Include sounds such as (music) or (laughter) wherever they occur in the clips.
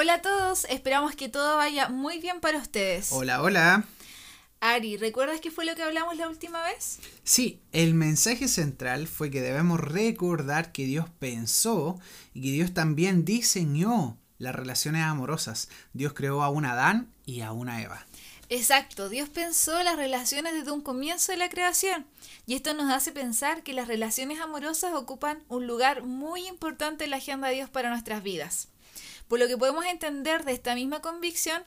Hola a todos, esperamos que todo vaya muy bien para ustedes. Hola, hola. Ari, ¿recuerdas qué fue lo que hablamos la última vez? Sí, el mensaje central fue que debemos recordar que Dios pensó y que Dios también diseñó las relaciones amorosas. Dios creó a un Adán y a una Eva. Exacto, Dios pensó las relaciones desde un comienzo de la creación y esto nos hace pensar que las relaciones amorosas ocupan un lugar muy importante en la agenda de Dios para nuestras vidas. Por lo que podemos entender de esta misma convicción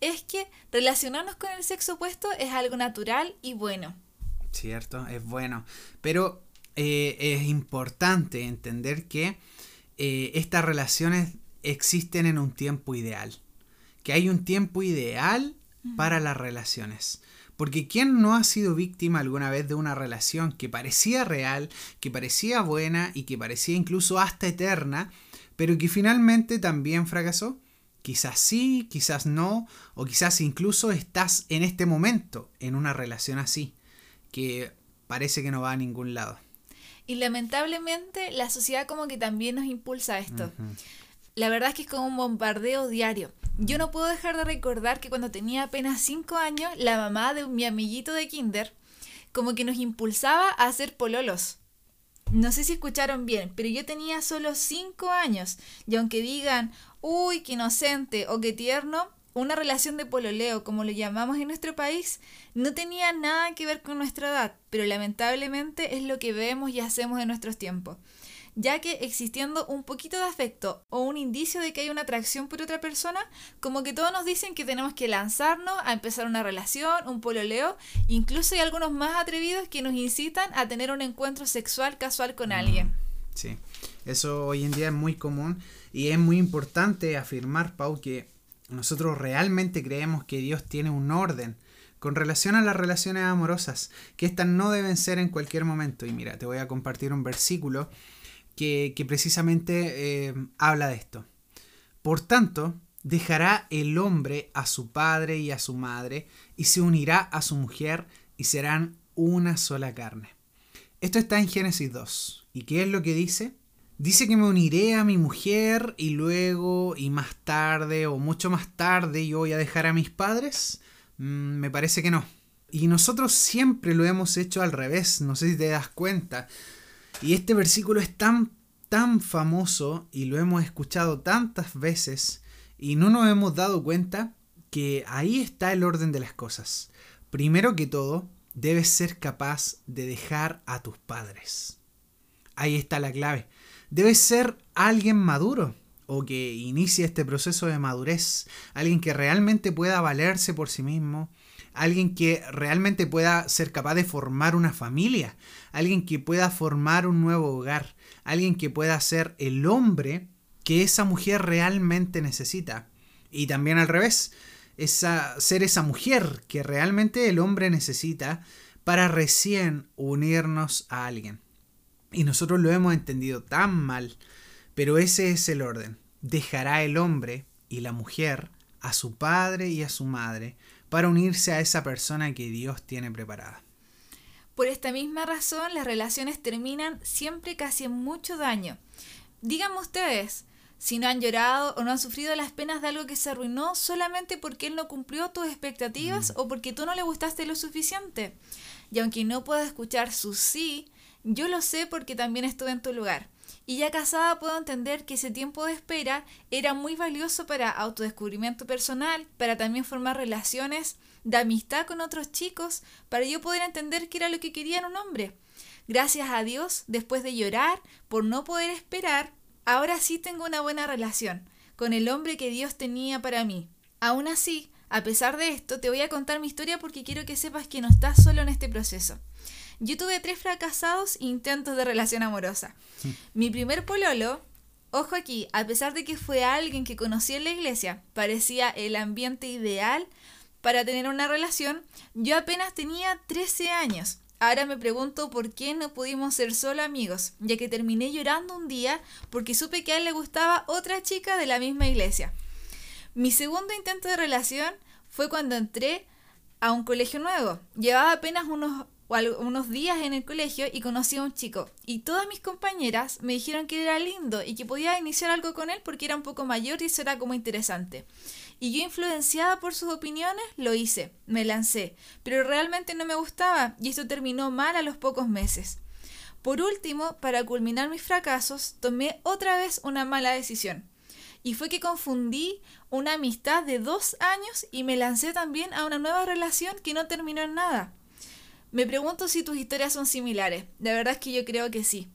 es que relacionarnos con el sexo opuesto es algo natural y bueno. Cierto, es bueno. Pero eh, es importante entender que eh, estas relaciones existen en un tiempo ideal. Que hay un tiempo ideal para las relaciones. Porque ¿quién no ha sido víctima alguna vez de una relación que parecía real, que parecía buena y que parecía incluso hasta eterna, pero que finalmente también fracasó. Quizás sí, quizás no, o quizás incluso estás en este momento en una relación así, que parece que no va a ningún lado. Y lamentablemente la sociedad como que también nos impulsa a esto. La verdad es que es como un bombardeo diario. Yo no puedo dejar de recordar que cuando tenía apenas 5 años, la mamá de mi amiguito de kinder como que nos impulsaba a hacer pololos. No sé si escucharon bien, pero yo tenía solo 5 años y aunque digan, uy, qué inocente o qué tierno, una relación de pololeo, como lo llamamos en nuestro país, no tenía nada que ver con nuestra edad, pero lamentablemente es lo que vemos y hacemos en nuestros tiempos ya que existiendo un poquito de afecto o un indicio de que hay una atracción por otra persona, como que todos nos dicen que tenemos que lanzarnos a empezar una relación, un pololeo, incluso hay algunos más atrevidos que nos incitan a tener un encuentro sexual casual con alguien. Sí, eso hoy en día es muy común y es muy importante afirmar, Pau, que nosotros realmente creemos que Dios tiene un orden con relación a las relaciones amorosas, que estas no deben ser en cualquier momento. Y mira, te voy a compartir un versículo que, precisamente eh, habla de esto. Por tanto, dejará el hombre a su padre y a su madre, y se unirá a su mujer, y serán una sola carne. Esto está en Génesis 2. ¿Y qué es lo que dice? Dice que me uniré a mi mujer y luego y más tarde o mucho más tarde yo voy a dejar a mis padres. Mm, me parece que no. Y nosotros siempre lo hemos hecho al revés, no sé si te das cuenta. Y este versículo es tan, tan famoso y lo hemos escuchado tantas veces y no nos hemos dado cuenta que ahí está el orden de las cosas. Primero que todo, debes ser capaz de dejar a tus padres. Ahí está la clave. Debes ser alguien maduro o que inicie este proceso de madurez, alguien que realmente pueda valerse por sí mismo, alguien que realmente pueda ser capaz de formar una familia, alguien que pueda formar un nuevo hogar, alguien que pueda ser el hombre que esa mujer realmente necesita. Y también al revés, ser esa mujer que realmente el hombre necesita para recién unirnos a alguien. Y nosotros lo hemos entendido tan mal, pero ese es el orden. Dejará el hombre y la mujer a su padre y a su madre para unirse a esa persona que Dios tiene preparada. Por esta misma razón, las relaciones terminan siempre casi en mucho daño. Díganme ustedes, si no han llorado o no han sufrido las penas de algo que se arruinó solamente porque él no cumplió tus expectativas mm. o porque tú no le gustaste lo suficiente. Y aunque no pueda escuchar su sí, yo lo sé porque también estuve en tu lugar. Y ya casada puedo entender que ese tiempo de espera era muy valioso para autodescubrimiento personal, para también formar relaciones de amistad con otros chicos, para yo poder entender qué era lo que quería en un hombre. Gracias a Dios, después de llorar por no poder esperar, ahora sí tengo una buena relación con el hombre que Dios tenía para mí. Aún así, a pesar de esto, te voy a contar mi historia porque quiero que sepas que no estás solo en este proceso. Yo tuve tres fracasados intentos de relación amorosa. (laughs) Mi primer pololo, ojo aquí, a pesar de que fue alguien que conocí en la iglesia, parecía el ambiente ideal para tener una relación, yo apenas tenía 13 años. Ahora me pregunto por qué no pudimos ser solo amigos, ya que terminé llorando un día porque supe que a él le gustaba otra chica de la misma iglesia. Mi segundo intento de relación fue cuando entré a un colegio nuevo. Llevaba apenas unos unos días en el colegio y conocí a un chico. Y todas mis compañeras me dijeron que era lindo y que podía iniciar algo con él porque era un poco mayor y eso era como interesante. Y yo, influenciada por sus opiniones, lo hice, me lancé. Pero realmente no me gustaba y esto terminó mal a los pocos meses. Por último, para culminar mis fracasos, tomé otra vez una mala decisión. Y fue que confundí una amistad de dos años y me lancé también a una nueva relación que no terminó en nada. Me pregunto si tus historias son similares. La verdad es que yo creo que sí.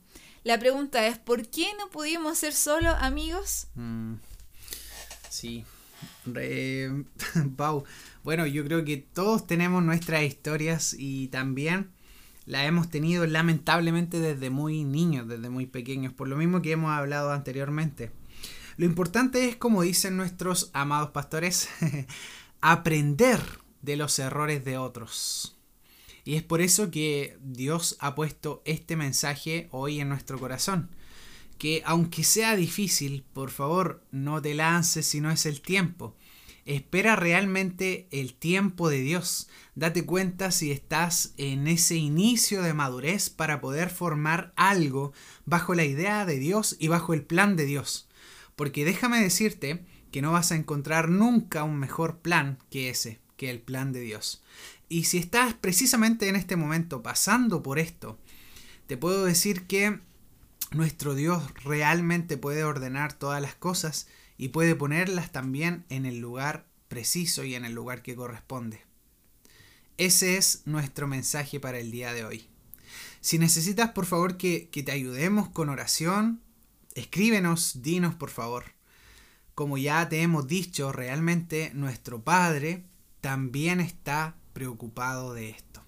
La pregunta es, ¿por qué no pudimos ser solo amigos? Mm, sí. (laughs) Pau. Bueno, yo creo que todos tenemos nuestras historias y también las hemos tenido lamentablemente desde muy niños, desde muy pequeños, por lo mismo que hemos hablado anteriormente. Lo importante es, como dicen nuestros amados pastores, (laughs) aprender de los errores de otros. Y es por eso que Dios ha puesto este mensaje hoy en nuestro corazón. Que aunque sea difícil, por favor, no te lances si no es el tiempo. Espera realmente el tiempo de Dios. Date cuenta si estás en ese inicio de madurez para poder formar algo bajo la idea de Dios y bajo el plan de Dios. Porque déjame decirte que no vas a encontrar nunca un mejor plan que ese, que el plan de Dios. Y si estás precisamente en este momento pasando por esto, te puedo decir que nuestro Dios realmente puede ordenar todas las cosas y puede ponerlas también en el lugar preciso y en el lugar que corresponde. Ese es nuestro mensaje para el día de hoy. Si necesitas por favor que, que te ayudemos con oración, escríbenos, dinos por favor. Como ya te hemos dicho, realmente nuestro Padre también está preocupado de esto.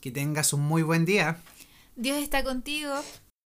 Que tengas un muy buen día. Dios está contigo.